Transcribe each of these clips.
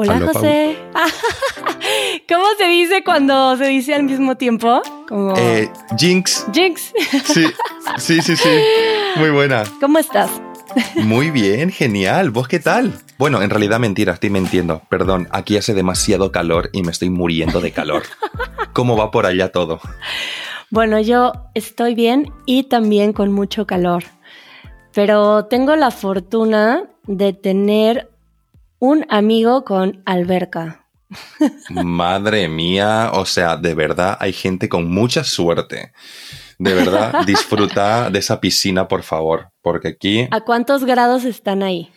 Hola, José. ¿Cómo se dice cuando se dice al mismo tiempo? Como Eh, Jinx. Jinx. Sí, sí, sí, sí. Muy buena. ¿Cómo estás? Muy bien, genial. ¿Vos qué tal? Bueno, en realidad mentira, estoy mintiendo. Perdón, aquí hace demasiado calor y me estoy muriendo de calor. ¿Cómo va por allá todo? Bueno, yo estoy bien y también con mucho calor. Pero tengo la fortuna de tener un amigo con alberca. Madre mía, o sea, de verdad hay gente con mucha suerte. De verdad, disfruta de esa piscina, por favor, porque aquí ¿A cuántos grados están ahí?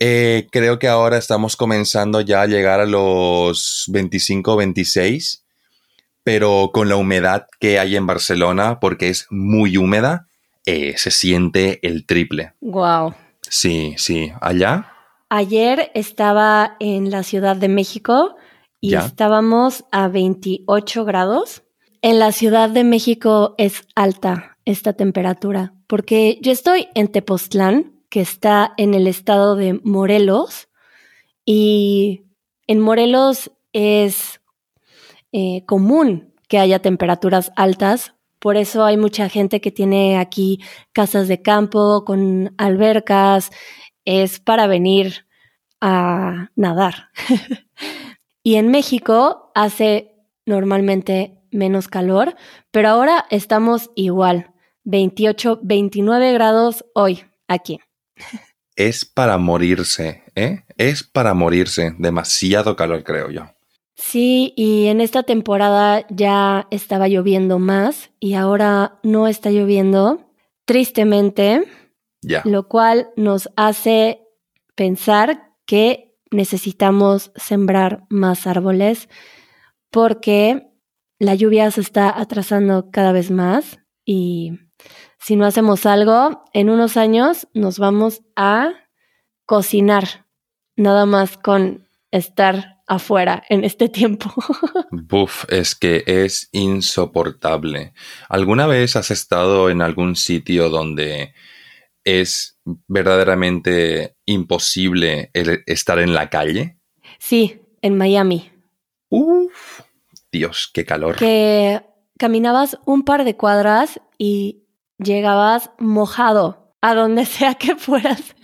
eh, creo que ahora estamos comenzando ya a llegar a los 25, 26, pero con la humedad que hay en Barcelona, porque es muy húmeda, eh, se siente el triple. Wow. Sí, sí, allá. Ayer estaba en la Ciudad de México y Ya. estábamos a 28 grados. En la Ciudad de México es alta esta temperatura porque yo estoy en Tepoztlán, que está en el estado de Morelos, y en Morelos es eh, común que haya temperaturas altas. Por eso hay mucha gente que tiene aquí casas de campo con albercas. Es para venir a nadar. y en México hace normalmente menos calor, pero ahora estamos igual, 28, 29 grados hoy aquí. Es para morirse, ¿eh? Es para morirse. Demasiado calor, creo yo. Sí, y en esta temporada ya estaba lloviendo más y ahora no está lloviendo, tristemente, Lo cual nos hace pensar que necesitamos sembrar más árboles porque la lluvia se está atrasando cada vez más y si no hacemos algo, en unos años nos vamos a cocinar, nada más con estar afuera en este tiempo. Buf, es que es insoportable. ¿Alguna vez has estado en algún sitio donde es verdaderamente imposible estar en la calle? sí, en Miami, Uf, Dios, qué calor. que caminabas un par de cuadras y llegabas mojado a donde sea que fueras.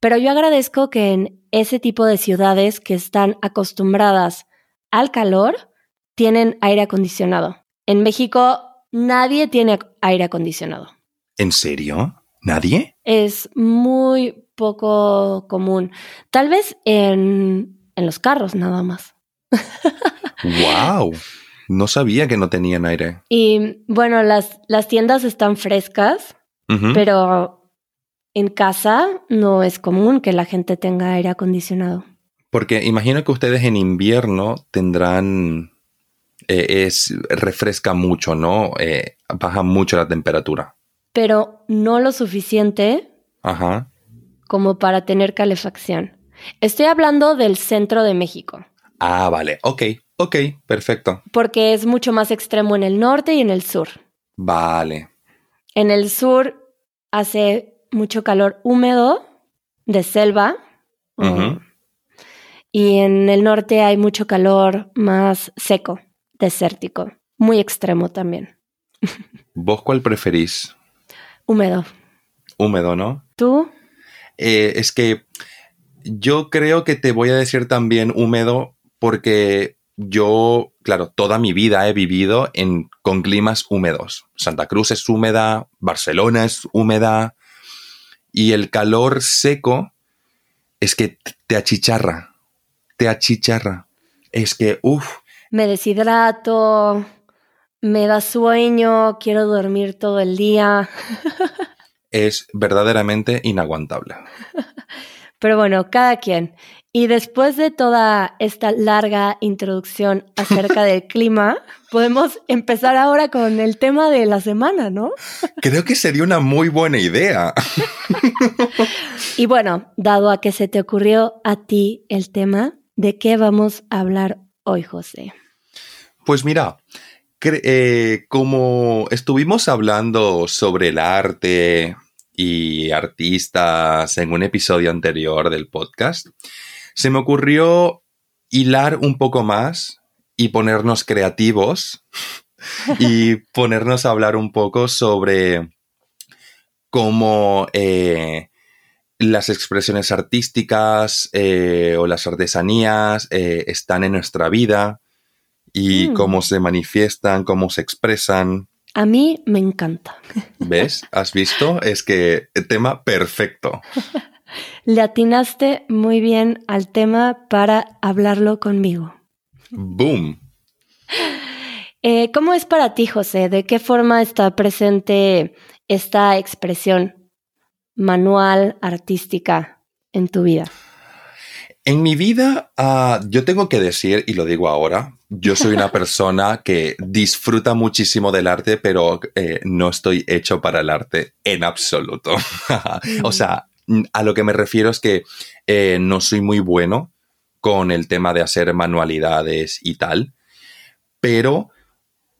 Pero yo agradezco que en ese tipo de ciudades que están acostumbradas al calor, tienen aire acondicionado. En México nadie tiene aire acondicionado. ¿En serio? ¿Nadie? Es muy poco común. Tal vez en, en los carros nada más. ¡Wow! No sabía que no tenían aire. Y bueno, las, las tiendas están frescas, pero en casa no es común que la gente tenga aire acondicionado. Porque imagino que ustedes en invierno tendrán... eh, es, refresca mucho, ¿no? Eh, baja mucho la temperatura. Pero no lo suficiente Ajá. como para tener calefacción. Estoy hablando del centro de México, Ah, vale. Ok, ok, perfecto. porque es mucho más extremo en el norte y en el sur. Vale. En el sur hace mucho calor húmedo de selva. Ujú. Y en el norte hay mucho calor más seco, desértico, muy extremo también, ¿Vos cuál preferís? Húmedo. Húmedo, ¿no? ¿Tú? Eh, es que yo creo que te voy a decir también húmedo porque yo, claro, toda mi vida he vivido en, con climas húmedos. Santa Cruz es húmeda, Barcelona es húmeda y el calor seco es que te achicharra, te achicharra. Es que, uff, Me deshidrato, me da sueño, quiero dormir todo el día. es verdaderamente inaguantable. Pero bueno, cada quien. Y después de toda esta larga introducción acerca del clima, podemos empezar ahora con el tema de la semana, ¿no? Creo que sería una muy buena idea. Y bueno, dado a que se te ocurrió a ti el tema, ¿de qué vamos a hablar hoy, José? Pues mira, eh, como estuvimos hablando sobre el arte y artistas en un episodio anterior del podcast, se me ocurrió hilar un poco más y ponernos creativos y ponernos a hablar un poco sobre cómo eh, las expresiones artísticas eh, o las artesanías eh, están en nuestra vida y Mm. cómo se manifiestan, cómo se expresan. A mí me encanta. ¿Ves? ¿Has visto? Es que el tema perfecto. Le atinaste muy bien al tema para hablarlo conmigo. Boom. Eh, ¿Cómo es para ti, José? ¿De qué forma está presente esta expresión manual, artística en tu vida? En mi vida, ah, yo tengo que decir, y lo digo ahora, yo soy una persona que disfruta muchísimo del arte, pero eh, no estoy hecho para el arte en absoluto. o sea, a lo que me refiero es que eh, no soy muy bueno con el tema de hacer manualidades y tal, pero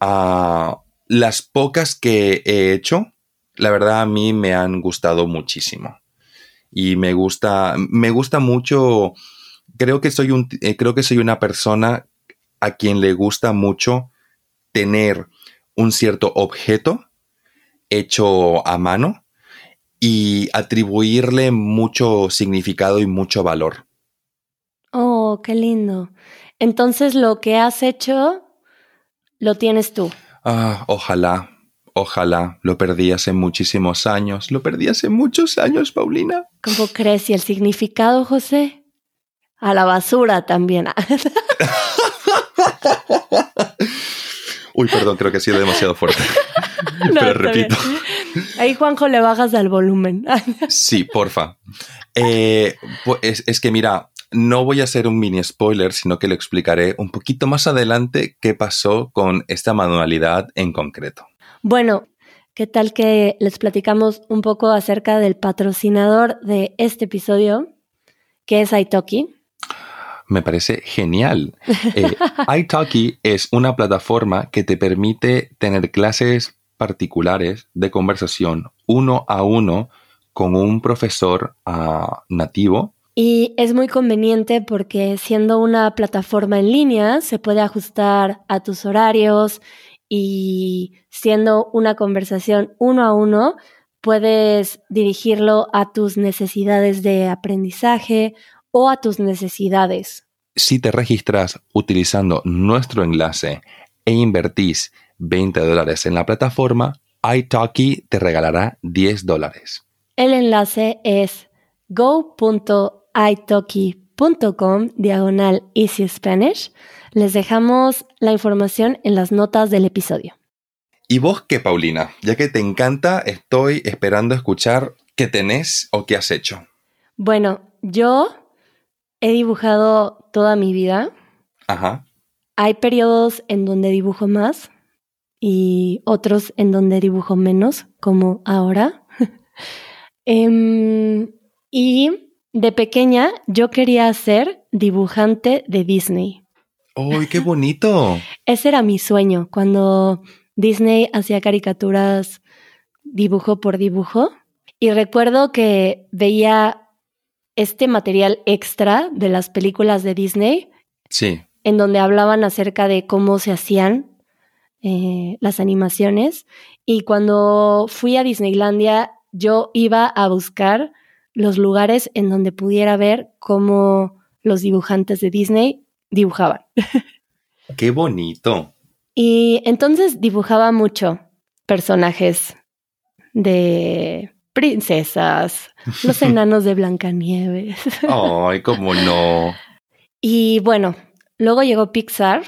ah, las pocas que he hecho, la verdad a mí me han gustado muchísimo y me gusta, me gusta mucho. Creo que soy un, eh, creo que soy una persona a quien le gusta mucho tener un cierto objeto hecho a mano y atribuirle mucho significado y mucho valor. Oh, qué lindo. Entonces lo que has hecho lo tienes tú. Ah, ojalá, ojalá. Lo perdí hace muchísimos años. Lo perdí hace muchos años, Paulina. ¿Cómo crees? ¿Y el significado, José? A la basura también. Uy, perdón, creo que ha sido demasiado fuerte. No, Pero repito. bien. Ahí, Juanjo, le bajas al volumen. Sí, porfa. Eh, pues es, es que mira, no voy a hacer un mini spoiler, sino que lo explicaré un poquito más adelante qué pasó con esta manualidad en concreto. Bueno, ¿qué tal que les platicamos un poco acerca del patrocinador de este episodio, que es Italki? Me parece genial. Eh, italki es una plataforma que te permite tener clases particulares de conversación uno a uno con un profesor ah, nativo Y es muy conveniente porque siendo una plataforma en línea se puede ajustar a tus horarios y siendo una conversación uno a uno puedes dirigirlo a tus necesidades de aprendizaje o a tus necesidades. Si te registras utilizando nuestro enlace e invertís 20 dólares en la plataforma, italki te regalará 10 dólares. El enlace es go.italki.com diagonal easy Spanish. Les dejamos la información en las notas del episodio. ¿Y vos qué, Paulina? Ya que te encanta, estoy esperando escuchar qué tenés o qué has hecho. Bueno, yo he dibujado toda mi vida. Ajá. Hay periodos en donde dibujo más y otros en donde dibujo menos, como ahora. Em, y de pequeña yo quería ser dibujante de Disney. ¡Uy, qué bonito! Ese era mi sueño cuando Disney hacía caricaturas dibujo por dibujo. Y recuerdo que veía este material extra de las películas de Disney Sí. en donde hablaban acerca de cómo se hacían eh, las animaciones. Y cuando fui a Disneylandia, yo iba a buscar los lugares en donde pudiera ver cómo los dibujantes de Disney dibujaban. ¡Qué bonito! Y entonces dibujaba mucho personajes de princesas, los enanos de Blancanieves. ¡Ay, cómo no! Y bueno, luego llegó Pixar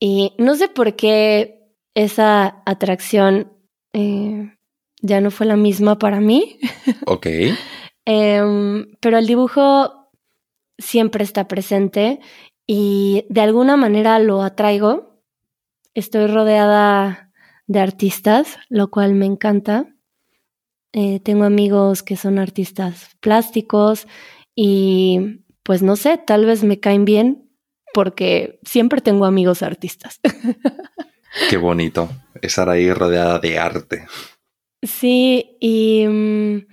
y no sé por qué esa atracción eh, ya no fue la misma para mí, Ok. Em, pero el dibujo siempre está presente y de alguna manera lo atraigo. Estoy rodeada de artistas, lo cual me encanta. Eh, tengo amigos que son artistas plásticos y pues no sé, tal vez me caen bien porque siempre tengo amigos artistas. ¡Qué bonito! Estar ahí rodeada de arte. Sí, y mm,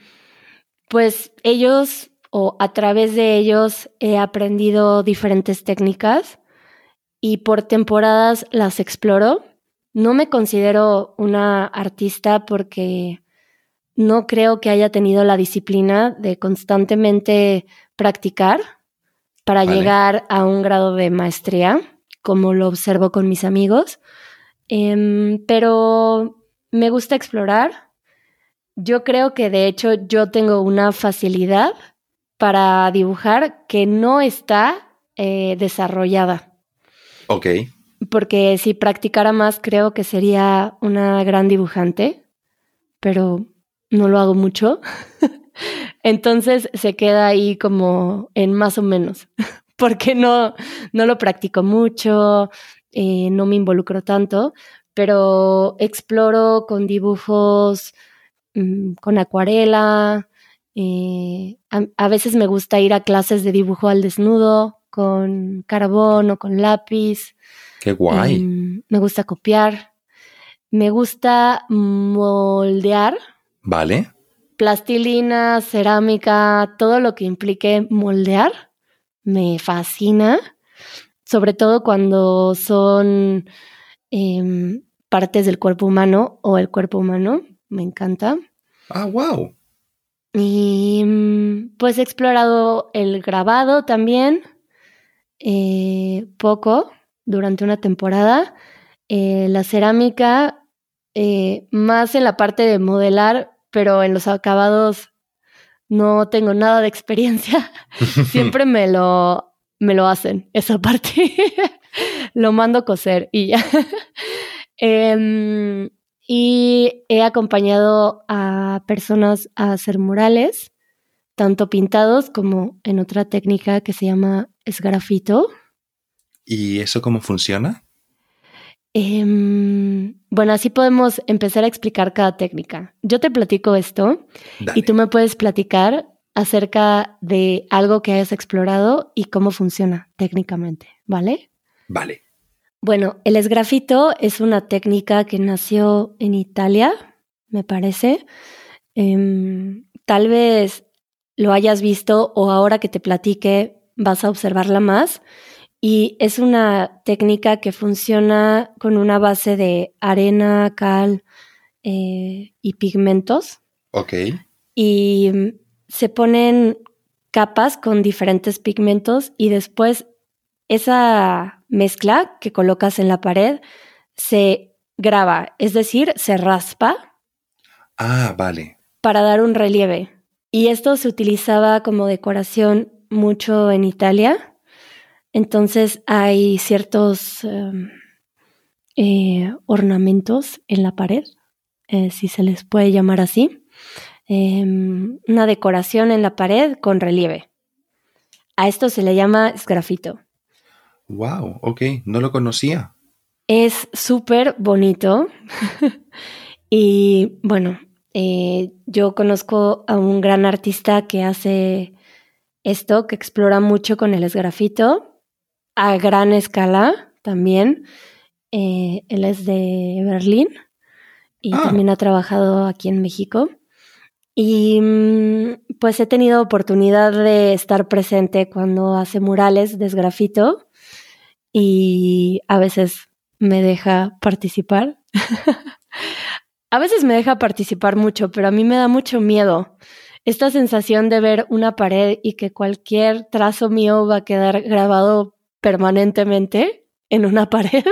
pues ellos o a través de ellos he aprendido diferentes técnicas y por temporadas las exploro. No me considero una artista porque no creo que haya tenido la disciplina de constantemente practicar para llegar a un grado de maestría, como lo observo con mis amigos. Em, pero me gusta explorar. Yo creo que de hecho yo tengo una facilidad para dibujar que no está eh, desarrollada. Ok. Porque si practicara más creo que sería una gran dibujante, pero no lo hago mucho. Entonces se queda ahí como en más o menos, porque no, no lo practico mucho, eh, no me involucro tanto, pero exploro con dibujos, mm, con acuarela. Eh, a, veces me gusta ir a clases de dibujo al desnudo con carbón o con lápiz. Qué guay. Em, me gusta copiar. Me gusta moldear. Vale plastilina, cerámica, todo lo que implique moldear, me fascina, sobre todo cuando son em, partes del cuerpo humano o el cuerpo humano, me encanta. Ah, wow. Y mm, pues he explorado el grabado también, eh, poco, durante una temporada. Eh, la cerámica, eh, más en la parte de modelar, pero en los acabados no tengo nada de experiencia. Siempre me lo, me lo hacen, esa parte. lo mando a coser y ya. Y he acompañado a personas a hacer murales, tanto pintados como en otra técnica que se llama esgrafito. ¿Y eso cómo funciona? Em, bueno, así podemos empezar a explicar cada técnica. Yo te platico esto y tú me puedes platicar acerca de algo que hayas explorado y cómo funciona técnicamente, ¿vale? Vale. Bueno, el esgrafito es una técnica que nació en Italia, me parece. Em, tal vez lo hayas visto o ahora que te platique vas a observarla más. Y es una técnica que funciona con una base de arena, cal eh, y pigmentos. Ok. Y mm, se ponen capas con diferentes pigmentos y después esa mezcla que colocas en la pared se graba, es decir, se raspa. Ah, vale. Para dar un relieve. Y esto se utilizaba como decoración mucho en Italia entonces hay ciertos em, eh, ornamentos en la pared, eh, si se les puede llamar así. Em, una decoración en la pared con relieve. A esto se le llama esgrafito. Wow, ok, no lo conocía. Es súper bonito. y bueno, eh, yo conozco a un gran artista que hace esto, que explora mucho con el esgrafito a gran escala también. Eh, él es de Berlín y ah. también ha trabajado aquí en México. Y mm, pues he tenido oportunidad de estar presente cuando hace murales de esgrafito y a veces me deja participar. a veces me deja participar mucho, pero a mí me da mucho miedo esta sensación de ver una pared y que cualquier trazo mío va a quedar grabado permanentemente en una pared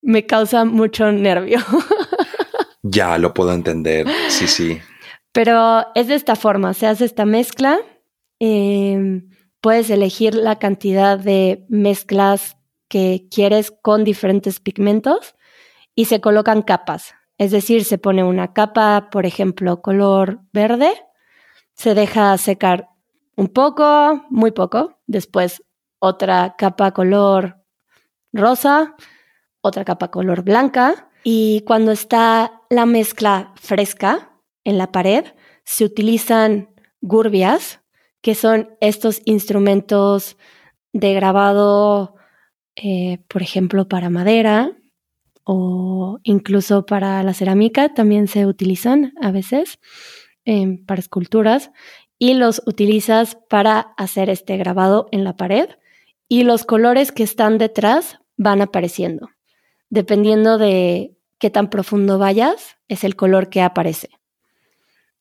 me causa mucho nervio. ya lo puedo entender, sí, sí. Pero es de esta forma, se hace esta mezcla, em, puedes elegir la cantidad de mezclas que quieres con diferentes pigmentos y se colocan capas. Es decir, se pone una capa, por ejemplo, color verde, se deja secar un poco, muy poco, después otra capa color rosa, otra capa color blanca. Y cuando está la mezcla fresca en la pared, se utilizan gurbias, que son estos instrumentos de grabado, eh, por ejemplo, para madera o incluso para la cerámica, también se utilizan a veces eh, para esculturas. y los utilizas para hacer este grabado en la pared y los colores que están detrás van apareciendo. Dependiendo de qué tan profundo vayas, es el color que aparece.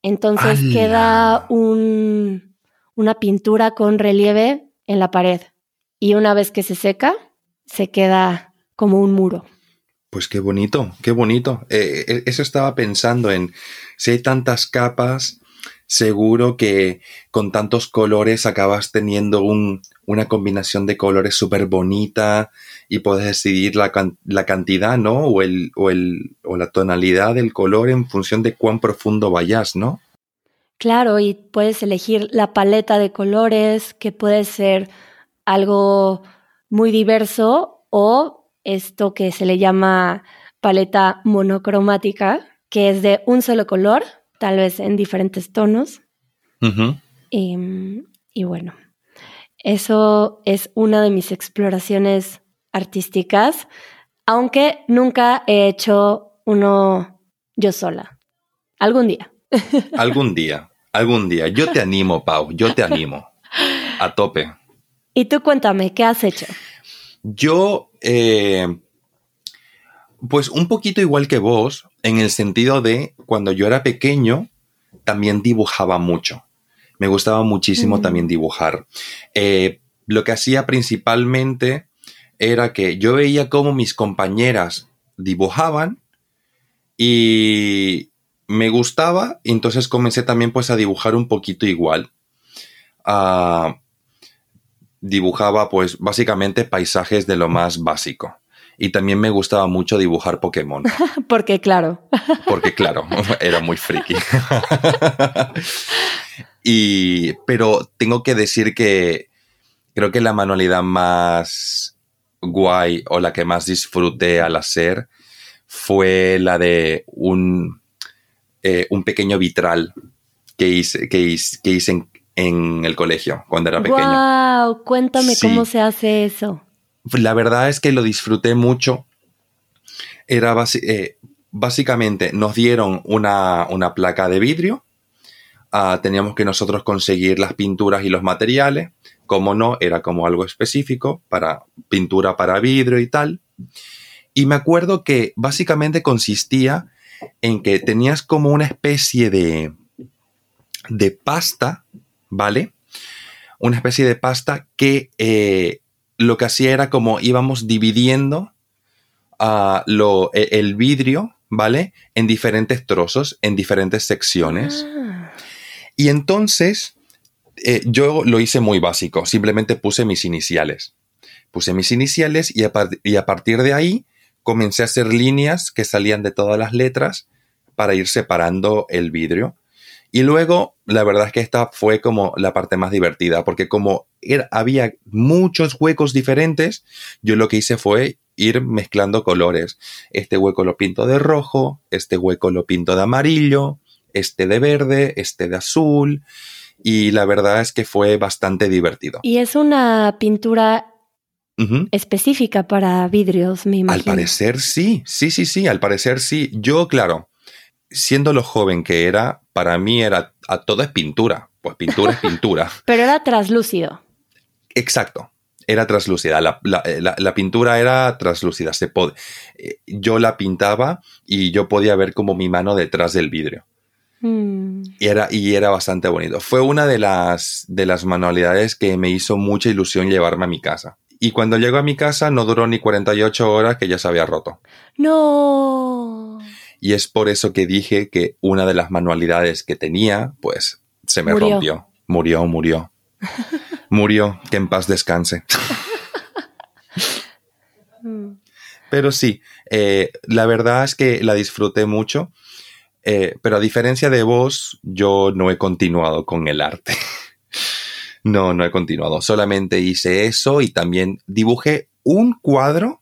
Entonces queda un, una pintura con relieve en la pared y una vez que se seca, se queda como un muro. Pues qué bonito, qué bonito. Eh, eh, eso estaba pensando en si hay tantas capas, seguro que con tantos colores acabas teniendo una combinación de colores súper bonita y puedes decidir la, cantidad, ¿no? O, el, o, el, o la tonalidad del color en función de cuán profundo vayas, ¿no? Claro, y puedes elegir la paleta de colores, que puede ser algo muy diverso o esto que se le llama paleta monocromática, que es de un solo color, tal vez en diferentes tonos. y, bueno, eso es una de mis exploraciones artísticas, aunque nunca he hecho uno yo sola. Algún día. algún día, algún día. Yo te animo, Pau, yo te animo. A tope. Y tú cuéntame, ¿qué has hecho? Yo, eh, pues un poquito igual que vos, en el sentido de cuando yo era pequeño, también dibujaba mucho. Me gustaba muchísimo también dibujar. Eh, lo que hacía principalmente era que yo veía cómo mis compañeras dibujaban y me gustaba, y entonces comencé también pues a dibujar un poquito igual. Ah, dibujaba pues básicamente paisajes de lo más básico. Y también me gustaba mucho dibujar Pokémon. Porque claro. Porque claro, era muy friki. y, pero tengo que decir que creo que la manualidad más guay o la que más disfruté al hacer fue la de un, eh, un pequeño vitral que hice, que hice, que hice en, en el colegio cuando era pequeño. ¡Wow! Cuéntame cómo se hace eso. La verdad es que lo disfruté mucho. Era eh, básicamente nos dieron una, placa de vidrio. Ah, teníamos que nosotros conseguir las pinturas y los materiales. Como no, era como algo específico para pintura para vidrio y tal. Y me acuerdo que básicamente consistía en que tenías como una especie de, de pasta ¿vale? Una especie de pasta que eh, lo que hacía era como íbamos dividiendo ah, lo, e, el vidrio, ¿vale? En diferentes trozos, en diferentes secciones. Ah. Y entonces eh, yo lo hice muy básico, simplemente puse mis iniciales. Puse mis iniciales y a, y a partir de ahí comencé a hacer líneas que salían de todas las letras para ir separando el vidrio. Y luego, la verdad es que esta fue como la parte más divertida, porque como había muchos huecos diferentes, yo lo que hice fue ir mezclando colores. Este hueco lo pinto de rojo, este hueco lo pinto de amarillo, este de verde, este de azul. Y la verdad es que fue bastante divertido. Y es una pintura específica para vidrios, me imagino. Al parecer sí, sí, sí, sí, al parecer sí. Yo, claro, siendo lo joven que era, para mí era a todo es pintura. Pues pintura es pintura. Pero era traslúcido. Exacto. Era traslúcida. La, la, pintura era traslúcida. Se eh, yo la pintaba y yo podía ver como mi mano detrás del vidrio. Mm. Y, era, y era bastante bonito. Fue una de las, de las manualidades que me hizo mucha ilusión llevarme a mi casa. Y cuando llegó a mi casa no duró ni 48 horas que ya se había roto. No. Y es por eso que dije que una de las manualidades que tenía, pues se me rompió. Murió, murió. murió, que en paz descanse. pero sí, eh, la verdad es que la disfruté mucho. Eh, pero a diferencia de vos, yo no he continuado con el arte. no, no he continuado. Solamente hice eso y también dibujé un cuadro,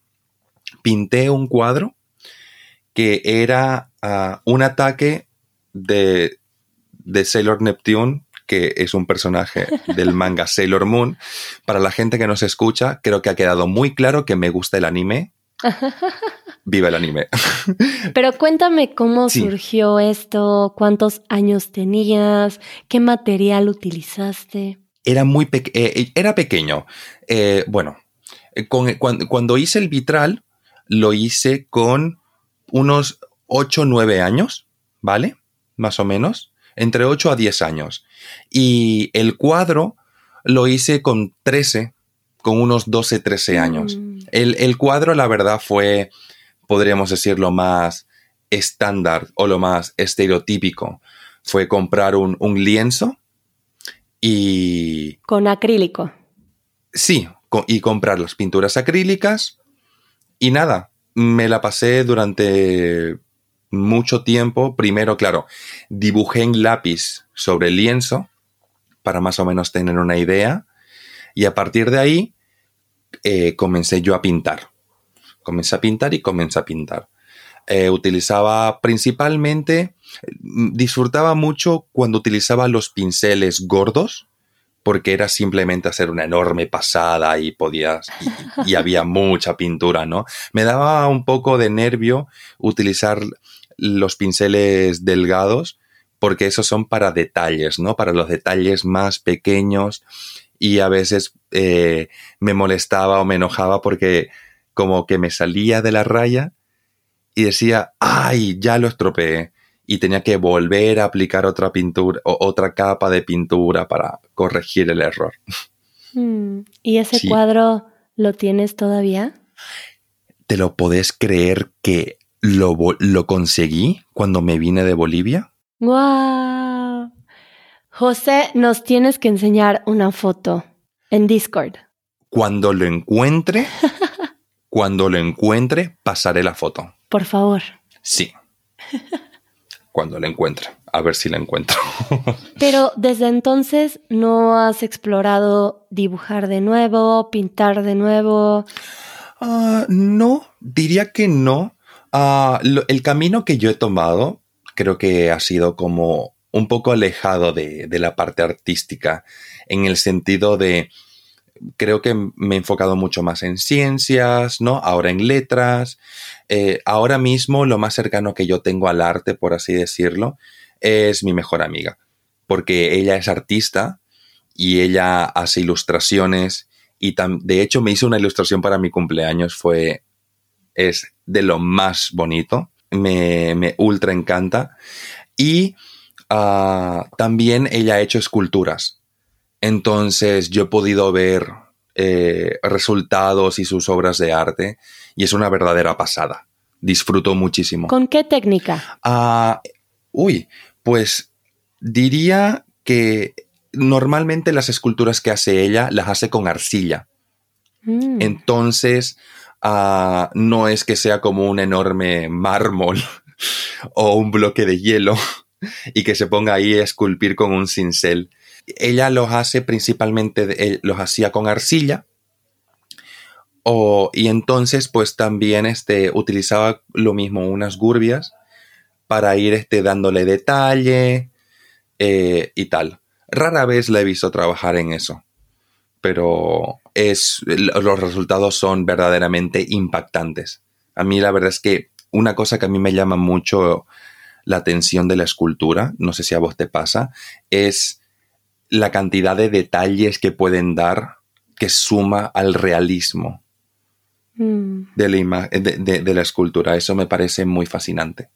pinté un cuadro que era ah, un ataque de, de Sailor Neptune, que es un personaje del manga Sailor Moon. Para la gente que nos escucha, creo que ha quedado muy claro que me gusta el anime. Viva el anime. Pero cuéntame cómo surgió esto, cuántos años tenías, qué material utilizaste. Era muy pequeño, eh, era pequeño. Eh, bueno, cuando, cuando, hice el vitral, lo hice con unos 8 o 9 años, ¿vale? Más o menos, entre 8 a 10 años. Y el cuadro lo hice con 13, con unos 12, 13 años. Mm. El, cuadro, la verdad, fue, podríamos decir, lo más estándar o lo más estereotípico. Fue comprar un, lienzo y... Con acrílico. Sí, y comprar las pinturas acrílicas y nada, me la pasé durante mucho tiempo. Primero, claro, dibujé en lápiz sobre el lienzo para más o menos tener una idea. Y a partir de ahí eh, comencé yo a pintar. Comencé a pintar y comencé a pintar. Eh, utilizaba principalmente, disfrutaba mucho cuando utilizaba los pinceles gordos, porque era simplemente hacer una enorme pasada y podías, y, había mucha pintura, ¿no? Me daba un poco de nervio utilizar los pinceles delgados, porque esos son para detalles, ¿no? Para los detalles más pequeños y a veces eh, me molestaba o me enojaba porque como que me salía de la raya y decía, ay, ya lo estropeé y tenía que volver a aplicar otra pintura o otra capa de pintura para corregir el error. Hmm. ¿Y ese cuadro lo tienes todavía? ¿Te lo podés creer que lo, lo conseguí cuando me vine de Bolivia? ¡Wow! José, nos tienes que enseñar una foto en Discord. Cuando lo encuentre, cuando lo encuentre, pasaré la foto. Por favor. Sí cuando la encuentre. A ver si la encuentro. Pero desde entonces no has explorado dibujar de nuevo, pintar de nuevo. Ah, no, diría que no. Ah, el camino que yo he tomado creo que ha sido como un poco alejado de, de la parte artística, en el sentido de creo que me he enfocado mucho más en ciencias, ¿no? Ahora en letras. Eh, ahora mismo lo más cercano que yo tengo al arte, por así decirlo, es mi mejor amiga, porque ella es artista y ella hace ilustraciones y de hecho me hizo una ilustración para mi cumpleaños, fue, es de lo más bonito, me, ultra encanta. Y ah, también ella ha hecho esculturas. Entonces yo he podido ver eh, resultados y sus obras de arte y es una verdadera pasada. Disfruto muchísimo. ¿Con qué técnica? Ah, uy, pues diría que normalmente las esculturas que hace ella las hace con arcilla. Mm. Entonces, ah, no es que sea como un enorme mármol o un bloque de hielo y que se ponga ahí a esculpir con un cincel ella los hace principalmente, los hacía con arcilla. O, y entonces, pues también este, utilizaba lo mismo, unas gurbias, para ir este, dándole detalle eh, y tal. Rara vez la he visto trabajar en eso, pero es, los resultados son verdaderamente impactantes. A mí la verdad es que una cosa que a mí me llama mucho la atención de la escultura, no sé si a vos te pasa, es la cantidad de detalles que pueden dar que suma al realismo mm. de, la de, la escultura. Eso me parece muy fascinante.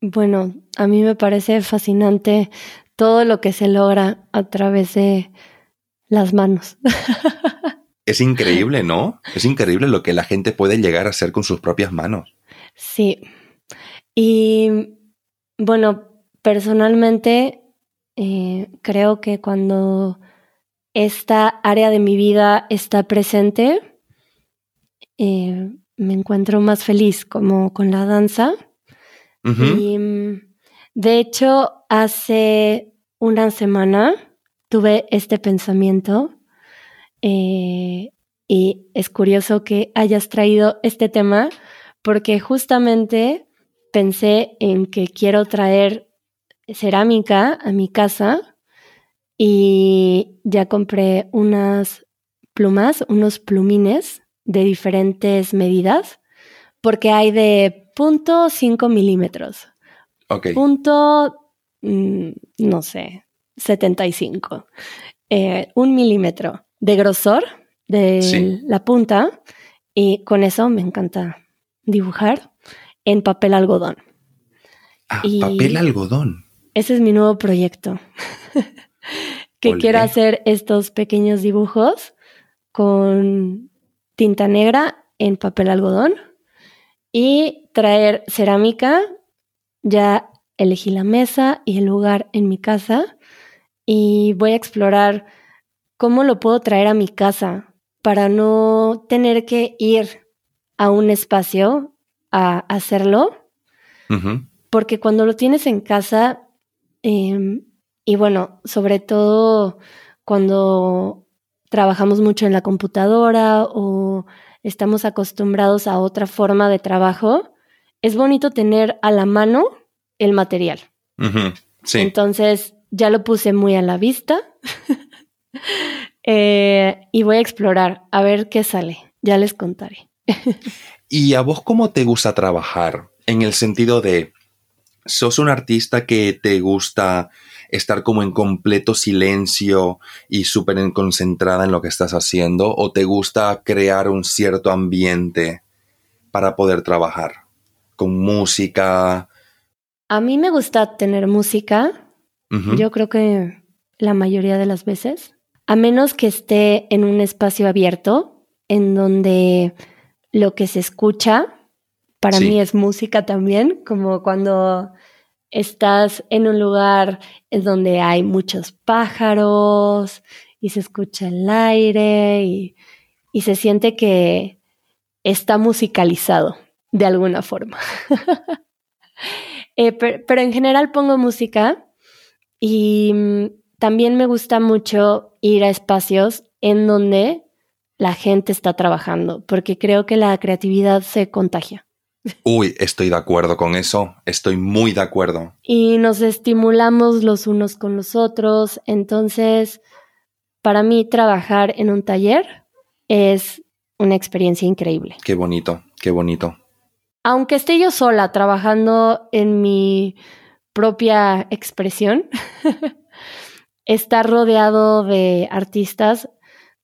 Bueno, a mí me parece fascinante todo lo que se logra a través de las manos. Es increíble, ¿no? Es increíble lo que la gente puede llegar a hacer con sus propias manos. Sí. Y bueno, personalmente eh, creo que cuando esta área de mi vida está presente, eh, me encuentro más feliz como con la danza. Y mm, de hecho, hace una semana tuve este pensamiento eh, y es curioso que hayas traído este tema porque justamente pensé en que quiero traer cerámica a mi casa y ya compré unas plumas, unos plumines de diferentes medidas porque hay de punto 5 milímetros. Ok. Punto, mm, no sé, 75. Eh, un milímetro de grosor de Sí. la punta y con eso me encanta dibujar en papel algodón. Ah, y- papel algodón. Ese es mi nuevo proyecto. que Olé. quiero hacer estos pequeños dibujos con tinta negra en papel algodón y traer cerámica. Ya elegí la mesa y el lugar en mi casa y voy a explorar cómo lo puedo traer a mi casa para no tener que ir a un espacio a hacerlo porque cuando lo tienes en casa, em, y bueno, sobre todo cuando trabajamos mucho en la computadora o estamos acostumbrados a otra forma de trabajo, es bonito tener a la mano el material. Sí. Entonces ya lo puse muy a la vista Eh, y voy a explorar a ver qué sale. Ya les contaré. ¿Y a vos cómo te gusta trabajar? En el sentido de, ¿sos un artista que te gusta estar como en completo silencio y súper en- concentrada en lo que estás haciendo? ¿O te gusta crear un cierto ambiente para poder trabajar? Con música. A mí me gusta tener música. Yo creo que la mayoría de las veces, a menos que esté en un espacio abierto, en donde lo que se escucha para Sí. mí es música también, como cuando estás en un lugar en donde hay muchos pájaros y se escucha el aire y, y se siente que está musicalizado de alguna forma. Eh, per- pero en general pongo música y mm, también me gusta mucho ir a espacios en donde la gente está trabajando, porque creo que la creatividad se contagia Uy, estoy de acuerdo con eso. Estoy muy de acuerdo. y nos estimulamos los unos con los otros. Entonces, para mí trabajar en un taller es una experiencia increíble. Qué bonito, qué bonito. Aunque esté yo sola trabajando en mi propia expresión, estar rodeado de artistas,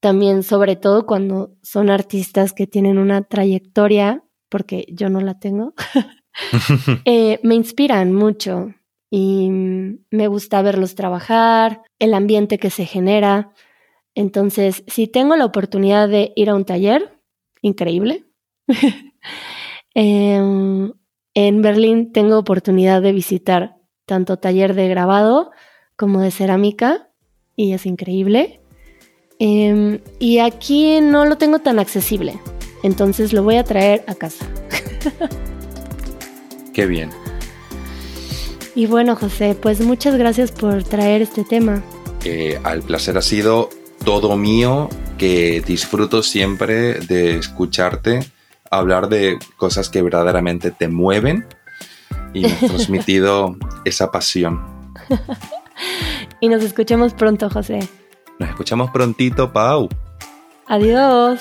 también sobre todo cuando son artistas que tienen una trayectoria, porque yo no la tengo, eh, me inspiran mucho y mm, me gusta verlos trabajar, el ambiente que se genera. Entonces, si tengo la oportunidad de ir a un taller, increíble. Em, en Berlín tengo oportunidad de visitar tanto taller de grabado como de cerámica y es increíble. Em, y aquí no lo tengo tan accesible, entonces lo voy a traer a casa. Qué bien. Y bueno, José, pues muchas gracias por traer este tema. Eh, al placer ha sido todo mío, que disfruto siempre de escucharte hablar de cosas que verdaderamente te mueven y me has transmitido esa pasión. Y nos escuchamos pronto, José. Nos escuchamos prontito, Pau. Adiós.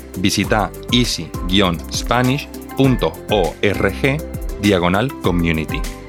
visita easy-spanish.org diagonal community.